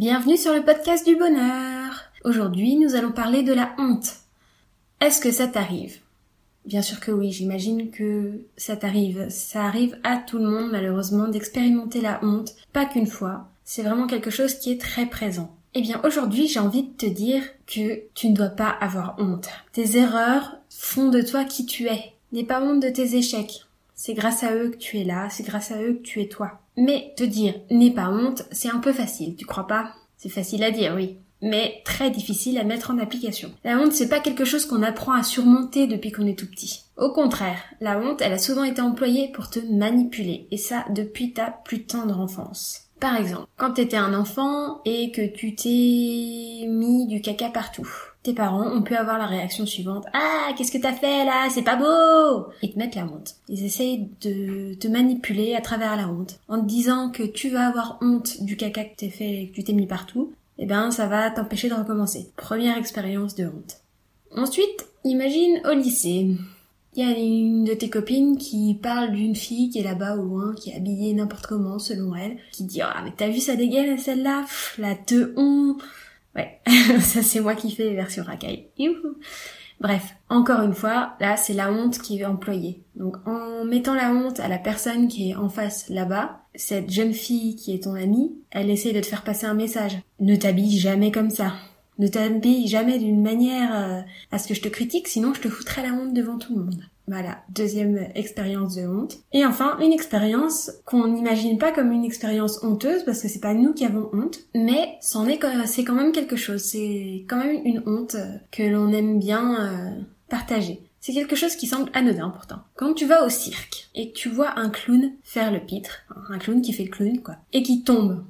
Bienvenue sur le podcast du bonheur. Aujourd'hui, nous allons parler de la honte. Est-ce que ça t'arrive? Bien sûr que oui, j'imagine que ça t'arrive. Ça arrive à tout le monde malheureusement d'expérimenter la honte, pas qu'une fois. C'est vraiment quelque chose qui est très présent. Eh bien aujourd'hui j'ai envie de te dire que tu ne dois pas avoir honte. Tes erreurs font de toi qui tu es. N'aie pas honte de tes échecs. C'est grâce à eux que tu es là, c'est grâce à eux que tu es toi. Mais te dire n'aie pas honte, c'est un peu facile, tu crois pas? C'est facile à dire, oui. Mais très difficile à mettre en application. La honte, c'est pas quelque chose qu'on apprend à surmonter depuis qu'on est tout petit. Au contraire, la honte, elle a souvent été employée pour te manipuler, et ça depuis ta plus tendre enfance. Par exemple, quand t'étais un enfant et que tu t'es mis du caca partout, tes parents ont pu avoir la réaction suivante Ah, qu'est-ce que t'as fait là? C'est pas beau Ils te mettent la honte. Ils essayent de te manipuler à travers la honte. En te disant que tu vas avoir honte du caca que t'es fait et que tu t'es mis partout, eh ben ça va t'empêcher de recommencer. Première expérience de honte. Ensuite, imagine au lycée. Il y a une de tes copines qui parle d'une fille qui est là-bas au loin, qui est habillée n'importe comment selon elle, qui dit ah mais t'as vu sa dégaine celle-là, la te honte Ouais, ça c'est moi qui fais les versions racaille. Bref, encore une fois, là c'est la honte qui est employée. Donc en mettant la honte à la personne qui est en face là-bas, cette jeune fille qui est ton amie, elle essaie de te faire passer un message. Ne t'habille jamais comme ça. Ne t'habille jamais d'une manière euh, à ce que je te critique, sinon je te foutrai la honte devant tout le monde. Voilà, deuxième expérience de honte. Et enfin, une expérience qu'on n'imagine pas comme une expérience honteuse parce que c'est pas nous qui avons honte, mais c'en est c'est quand même quelque chose. C'est quand même une honte que l'on aime bien euh, partager. C'est quelque chose qui semble anodin pourtant. Quand tu vas au cirque et que tu vois un clown faire le pitre, un clown qui fait le clown quoi, et qui tombe,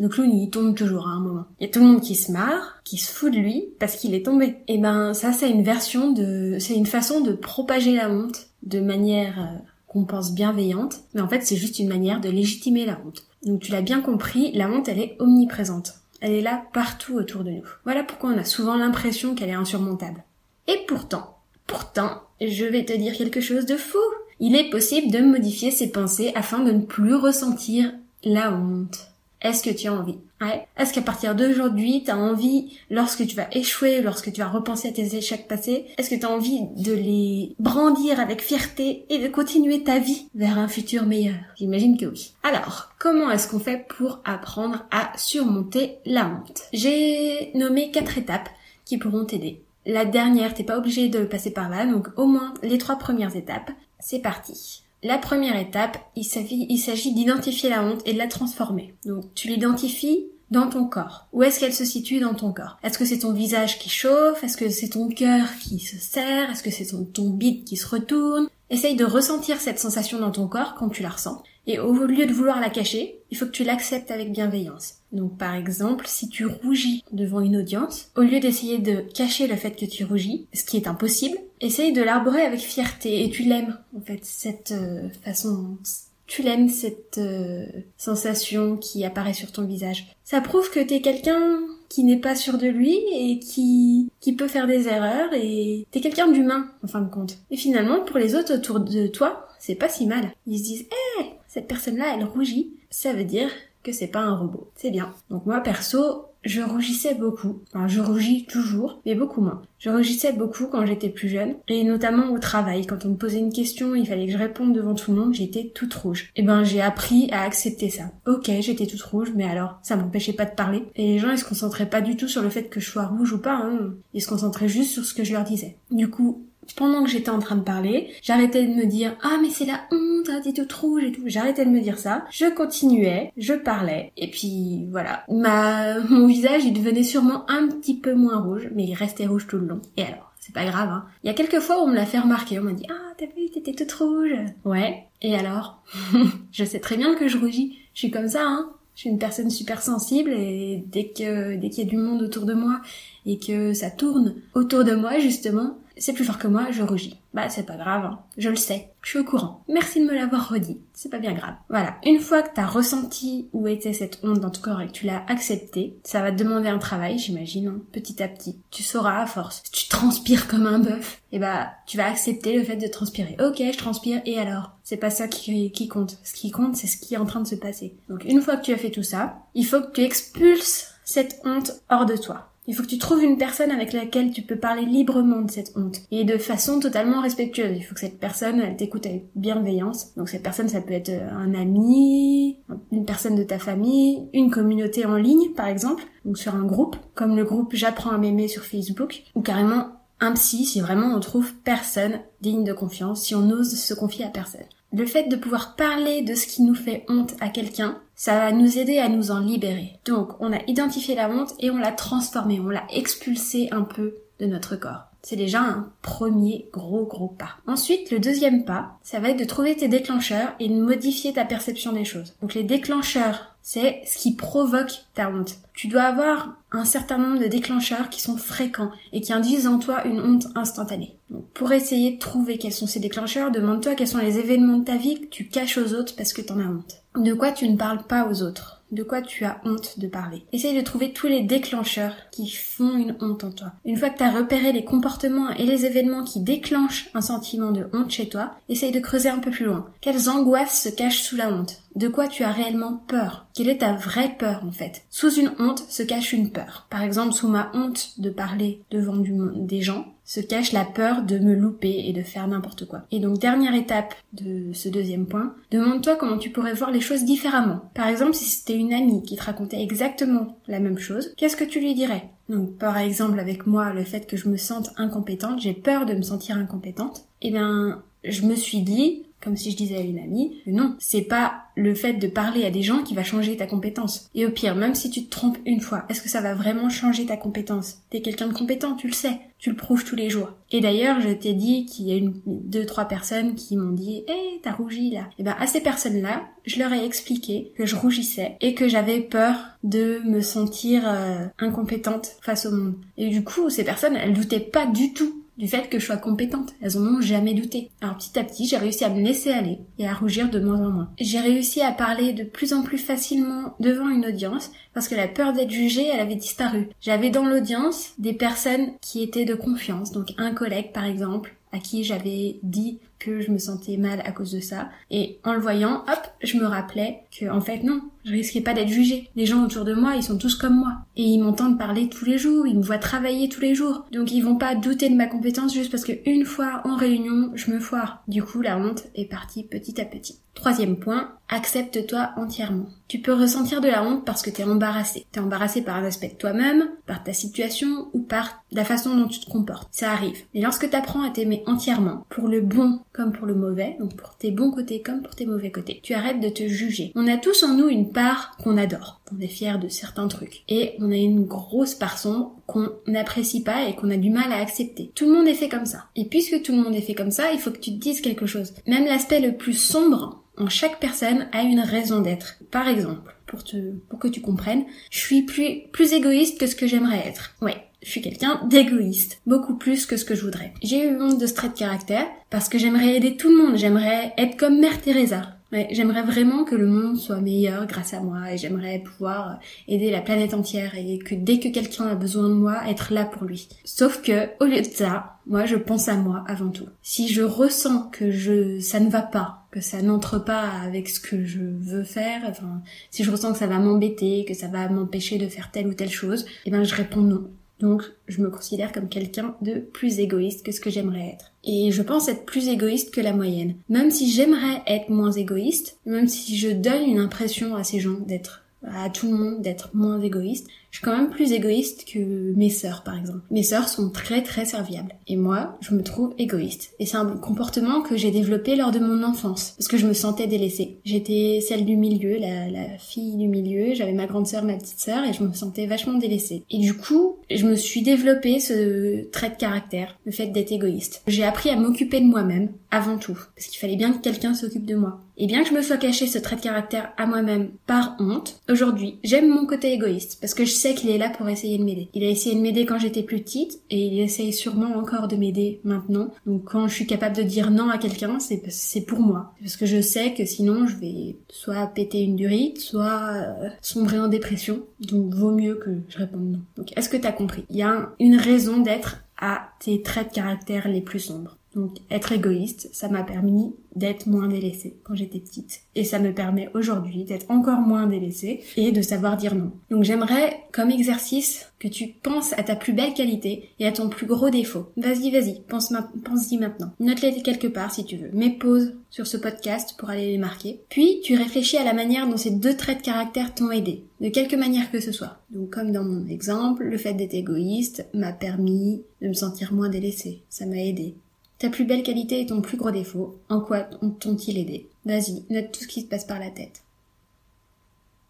le clown, il tombe toujours à un moment. Il y a tout le monde qui se marre, qui se fout de lui parce qu'il est tombé. Et eh ben ça, c'est une version de, c'est une façon de propager la honte de manière euh, qu'on pense bienveillante, mais en fait c'est juste une manière de légitimer la honte. Donc tu l'as bien compris, la honte elle est omniprésente. Elle est là partout autour de nous. Voilà pourquoi on a souvent l'impression qu'elle est insurmontable. Et pourtant, pourtant, je vais te dire quelque chose de fou. Il est possible de modifier ses pensées afin de ne plus ressentir la honte. Est-ce que tu as envie? Ouais. Est-ce qu'à partir d'aujourd'hui, tu as envie, lorsque tu vas échouer, lorsque tu vas repenser à tes échecs passés, est-ce que tu as envie de les brandir avec fierté et de continuer ta vie vers un futur meilleur? J'imagine que oui. Alors, comment est-ce qu'on fait pour apprendre à surmonter la honte? J'ai nommé quatre étapes qui pourront t'aider. La dernière, t'es pas obligé de passer par là, donc au moins les trois premières étapes. C'est parti. La première étape, il s'agit d'identifier la honte et de la transformer. Donc tu l'identifies dans ton corps. Où est-ce qu'elle se situe dans ton corps? Est-ce que c'est ton visage qui chauffe? Est-ce que c'est ton cœur qui se serre? Est-ce que c'est ton, ton bide qui se retourne? Essaye de ressentir cette sensation dans ton corps quand tu la ressens. Et au lieu de vouloir la cacher, il faut que tu l'acceptes avec bienveillance. Donc par exemple, si tu rougis devant une audience, au lieu d'essayer de cacher le fait que tu rougis, ce qui est impossible, essaye de l'arborer avec fierté et tu l'aimes en fait cette euh, façon tu l'aimes cette euh, sensation qui apparaît sur ton visage. Ça prouve que t'es quelqu'un qui n'est pas sûr de lui et qui qui peut faire des erreurs et t'es quelqu'un d'humain en fin de compte. Et finalement pour les autres autour de toi, c'est pas si mal. Ils se disent "Eh, cette personne-là, elle rougit, ça veut dire c'est pas un robot. C'est bien. Donc moi, perso, je rougissais beaucoup. Enfin, je rougis toujours, mais beaucoup moins. Je rougissais beaucoup quand j'étais plus jeune, et notamment au travail. Quand on me posait une question, il fallait que je réponde devant tout le monde, j'étais toute rouge. Et eh ben, j'ai appris à accepter ça. Ok, j'étais toute rouge, mais alors, ça m'empêchait pas de parler. Et les gens, ils se concentraient pas du tout sur le fait que je sois rouge ou pas, hein. Ils se concentraient juste sur ce que je leur disais. Du coup, pendant que j'étais en train de parler, j'arrêtais de me dire ah mais c'est la honte, hein, t'es toute rouge et tout. J'arrêtais de me dire ça. Je continuais, je parlais et puis voilà. Ma mon visage il devenait sûrement un petit peu moins rouge, mais il restait rouge tout le long. Et alors c'est pas grave. Hein. Il y a quelques fois où on me l'a fait remarquer. On m'a dit ah t'as vu t'étais toute rouge. Ouais. Et alors Je sais très bien que je rougis. Je suis comme ça hein. Je suis une personne super sensible et dès que dès qu'il y a du monde autour de moi et que ça tourne autour de moi justement, c'est plus fort que moi, je rougis. Bah c'est pas grave, hein. je le sais, je suis au courant. Merci de me l'avoir redit, c'est pas bien grave. Voilà, une fois que t'as ressenti où était cette honte dans ton corps et que tu l'as acceptée, ça va te demander un travail, j'imagine, hein, petit à petit. Tu sauras à force. Si tu transpires comme un bœuf, et eh bah tu vas accepter le fait de transpirer. Ok, je transpire, et alors? C'est pas ça qui, qui compte. Ce qui compte, c'est ce qui est en train de se passer. Donc une fois que tu as fait tout ça, il faut que tu expulses cette honte hors de toi. Il faut que tu trouves une personne avec laquelle tu peux parler librement de cette honte et de façon totalement respectueuse. Il faut que cette personne, t'écoute avec bienveillance. Donc cette personne, ça peut être un ami, une personne de ta famille, une communauté en ligne, par exemple, donc sur un groupe, comme le groupe J'apprends à m'aimer sur Facebook, ou carrément un psy si vraiment on trouve personne digne de confiance, si on ose se confier à personne. Le fait de pouvoir parler de ce qui nous fait honte à quelqu'un, ça va nous aider à nous en libérer. Donc, on a identifié la honte et on l'a transformée, on l'a expulsée un peu de notre corps. C'est déjà un premier gros gros pas. Ensuite, le deuxième pas, ça va être de trouver tes déclencheurs et de modifier ta perception des choses. Donc les déclencheurs, c'est ce qui provoque ta honte. Tu dois avoir un certain nombre de déclencheurs qui sont fréquents et qui induisent en toi une honte instantanée. Pour essayer de trouver quels sont ces déclencheurs, demande-toi quels sont les événements de ta vie que tu caches aux autres parce que t'en as honte. De quoi tu ne parles pas aux autres de quoi tu as honte de parler. Essaye de trouver tous les déclencheurs qui font une honte en toi. Une fois que tu as repéré les comportements et les événements qui déclenchent un sentiment de honte chez toi, essaye de creuser un peu plus loin. Quelles angoisses se cachent sous la honte? De quoi tu as réellement peur? Quelle est ta vraie peur en fait? Sous une honte se cache une peur. Par exemple, sous ma honte de parler devant du, des gens, se cache la peur de me louper et de faire n'importe quoi. Et donc dernière étape de ce deuxième point, demande-toi comment tu pourrais voir les choses différemment. Par exemple, si c'était une amie qui te racontait exactement la même chose, qu'est-ce que tu lui dirais? Donc par exemple avec moi, le fait que je me sente incompétente, j'ai peur de me sentir incompétente, eh bien je me suis dit, comme si je disais à une amie, non, c'est pas le fait de parler à des gens qui va changer ta compétence. Et au pire, même si tu te trompes une fois, est-ce que ça va vraiment changer ta compétence? T'es quelqu'un de compétent, tu le sais, tu le prouves tous les jours. Et d'ailleurs, je t'ai dit qu'il y a une, deux, trois personnes qui m'ont dit, hé, hey, t'as rougi là. Et ben, à ces personnes-là, je leur ai expliqué que je rougissais et que j'avais peur de me sentir euh, incompétente face au monde. Et du coup, ces personnes, elles doutaient pas du tout du fait que je sois compétente. Elles en ont jamais douté. Alors petit à petit, j'ai réussi à me laisser aller et à rougir de moins en moins. J'ai réussi à parler de plus en plus facilement devant une audience parce que la peur d'être jugée, elle avait disparu. J'avais dans l'audience des personnes qui étaient de confiance, donc un collègue par exemple, à qui j'avais dit que je me sentais mal à cause de ça. Et en le voyant, hop, je me rappelais que, en fait, non, je risquais pas d'être jugée. Les gens autour de moi, ils sont tous comme moi. Et ils m'entendent parler tous les jours, ils me voient travailler tous les jours. Donc ils vont pas douter de ma compétence juste parce que une fois en réunion, je me foire. Du coup, la honte est partie petit à petit. Troisième point, accepte-toi entièrement. Tu peux ressentir de la honte parce que t'es embarrassé. T'es embarrassé par un aspect de toi-même, par ta situation ou par la façon dont tu te comportes. Ça arrive. Mais lorsque t'apprends à t'aimer entièrement, pour le bon comme pour le mauvais, donc pour tes bons côtés comme pour tes mauvais côtés, tu arrêtes de te juger. On a tous en nous une part qu'on adore. On est fier de certains trucs. Et on a une grosse part sombre qu'on n'apprécie pas et qu'on a du mal à accepter. Tout le monde est fait comme ça. Et puisque tout le monde est fait comme ça, il faut que tu te dises quelque chose. Même l'aspect le plus sombre en chaque personne a une raison d'être. Par exemple, pour te, pour que tu comprennes, je suis plus, plus égoïste que ce que j'aimerais être. Ouais. Je suis quelqu'un d'égoïste, beaucoup plus que ce que je voudrais. J'ai eu honte de ce trait de caractère parce que j'aimerais aider tout le monde, j'aimerais être comme Mère Teresa. Ouais, j'aimerais vraiment que le monde soit meilleur grâce à moi et j'aimerais pouvoir aider la planète entière et que dès que quelqu'un a besoin de moi, être là pour lui. Sauf que, au lieu de ça, moi je pense à moi avant tout. Si je ressens que je, ça ne va pas, que ça n'entre pas avec ce que je veux faire, enfin, si je ressens que ça va m'embêter, que ça va m'empêcher de faire telle ou telle chose, eh ben je réponds non. Donc, je me considère comme quelqu'un de plus égoïste que ce que j'aimerais être. Et je pense être plus égoïste que la moyenne. Même si j'aimerais être moins égoïste, même si je donne une impression à ces gens d'être à tout le monde d'être moins égoïste. Je suis quand même plus égoïste que mes sœurs, par exemple. Mes sœurs sont très très serviables. Et moi, je me trouve égoïste. Et c'est un comportement que j'ai développé lors de mon enfance. Parce que je me sentais délaissée. J'étais celle du milieu, la, fille du milieu. J'avais ma grande sœur, ma petite sœur, et je me sentais vachement délaissée. Et du coup, je me suis développé ce trait de caractère, le fait d'être égoïste. J'ai appris à m'occuper de moi-même, avant tout. Parce qu'il fallait bien que quelqu'un s'occupe de moi. Et bien que je me sois caché ce trait de caractère à moi-même par honte, aujourd'hui, j'aime mon côté égoïste parce que je sais qu'il est là pour essayer de m'aider. Il a essayé de m'aider quand j'étais plus petite et il essaye sûrement encore de m'aider maintenant. Donc quand je suis capable de dire non à quelqu'un, c'est c'est pour moi. Parce que je sais que sinon je vais soit péter une durite, soit euh, sombrer en dépression. Donc vaut mieux que je réponde non. Donc est-ce que t'as compris? Il y a une raison d'être à tes traits de caractère les plus sombres. Donc être égoïste, ça m'a permis d'être moins délaissée quand j'étais petite. Et ça me permet aujourd'hui d'être encore moins délaissée et de savoir dire non. Donc j'aimerais, comme exercice, que tu penses à ta plus belle qualité et à ton plus gros défaut. Vas-y, vas-y, pense pense-y maintenant. Note-les quelque part si tu veux. Mets pause sur ce podcast pour aller les marquer. Puis tu réfléchis à la manière dont ces deux traits de caractère t'ont aidé, de quelque manière que ce soit. Donc comme dans mon exemple, le fait d'être égoïste m'a permis de me sentir moins délaissée. Ça m'a aidé. Ta plus belle qualité et ton plus gros défaut, en quoi t'ont-ils aidé? Vas-y, note tout ce qui se passe par la tête.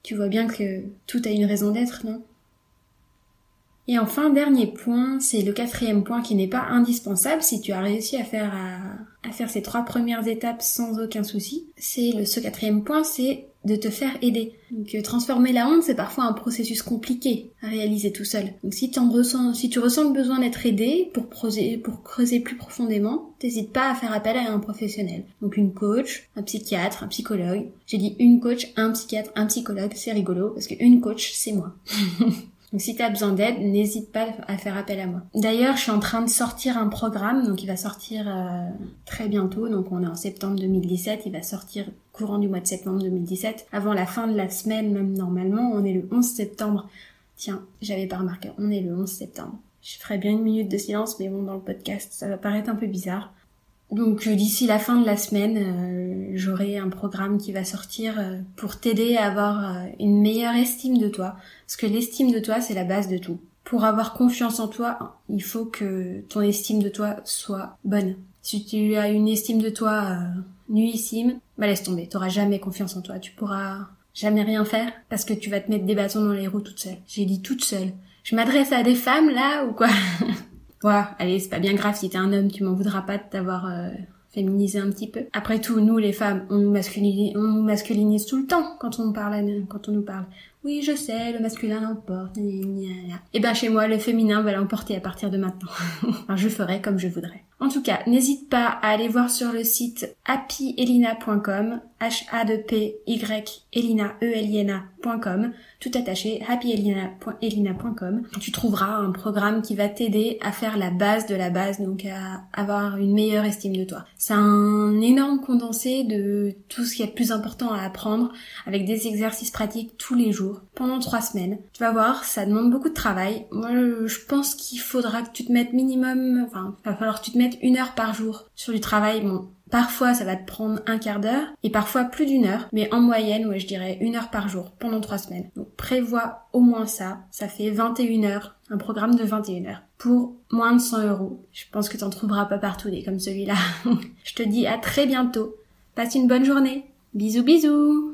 Tu vois bien que tout a une raison d'être, non? Et enfin, dernier point, c'est le quatrième point qui n'est pas indispensable si tu as réussi à faire, à, faire ces trois premières étapes sans aucun souci. C'est le, ce quatrième point, c'est de te faire aider. Donc euh, transformer la honte, c'est parfois un processus compliqué à réaliser tout seul. Donc si, en ressens, si tu ressens le besoin d'être aidé pour creuser, pour creuser plus profondément, n'hésite pas à faire appel à un professionnel. Donc une coach, un psychiatre, un psychologue. J'ai dit une coach, un psychiatre, un psychologue, c'est rigolo parce qu'une coach, c'est moi. Donc si tu as besoin d'aide, n'hésite pas à faire appel à moi. D'ailleurs, je suis en train de sortir un programme, donc il va sortir euh, très bientôt, donc on est en septembre 2017, il va sortir courant du mois de septembre 2017, avant la fin de la semaine même normalement, on est le 11 septembre. Tiens, j'avais pas remarqué, on est le 11 septembre. Je ferai bien une minute de silence, mais bon, dans le podcast, ça va paraître un peu bizarre. Donc euh, d'ici la fin de la semaine, euh, j'aurai un programme qui va sortir euh, pour t'aider à avoir une meilleure estime de toi. Parce que l'estime de toi, c'est la base de tout. Pour avoir confiance en toi, il faut que ton estime de toi soit bonne. Si tu as une estime de toi nuissime, bah laisse tomber. T'auras jamais confiance en toi. Tu pourras jamais rien faire parce que tu vas te mettre des bâtons dans les roues toute seule. J'ai dit toute seule. Je m'adresse à des femmes là ou quoi? Ouais, allez, c'est pas bien grave si t'es un homme, tu m'en voudras pas de t'avoir euh, féminisé un petit peu. Après tout, nous les femmes, on nous masculinise, on nous masculinise tout le temps quand on parle, quand on nous parle. Oui, je sais, le masculin l'emporte. Et eh ben chez moi, le féminin va l'emporter à partir de maintenant. je ferai comme je voudrais. En tout cas, n'hésite pas à aller voir sur le site happyelina.com, h a d p y elina e l i n a.com, tout attaché happyelina.com. Tu trouveras un programme qui va t'aider à faire la base de la base, donc à avoir une meilleure estime de toi. C'est un énorme condensé de tout ce qui est le plus important à apprendre avec des exercices pratiques tous les jours pendant trois semaines. Tu vas voir, ça demande beaucoup de travail. Moi, je pense qu'il faudra que tu te mettes minimum, enfin, il va falloir que tu te mettes une heure par jour sur du travail. Parfois ça va te prendre un quart d'heure et parfois plus d'une heure, mais en moyenne, ouais, je dirais une heure par jour pendant trois semaines. Donc prévois au moins ça. Ça fait 21 heures, un programme de 21 heures pour moins de 100 euros. Je pense que t'en trouveras pas partout des comme celui-là. je te dis à très bientôt. Passe une bonne journée. Bisous bisous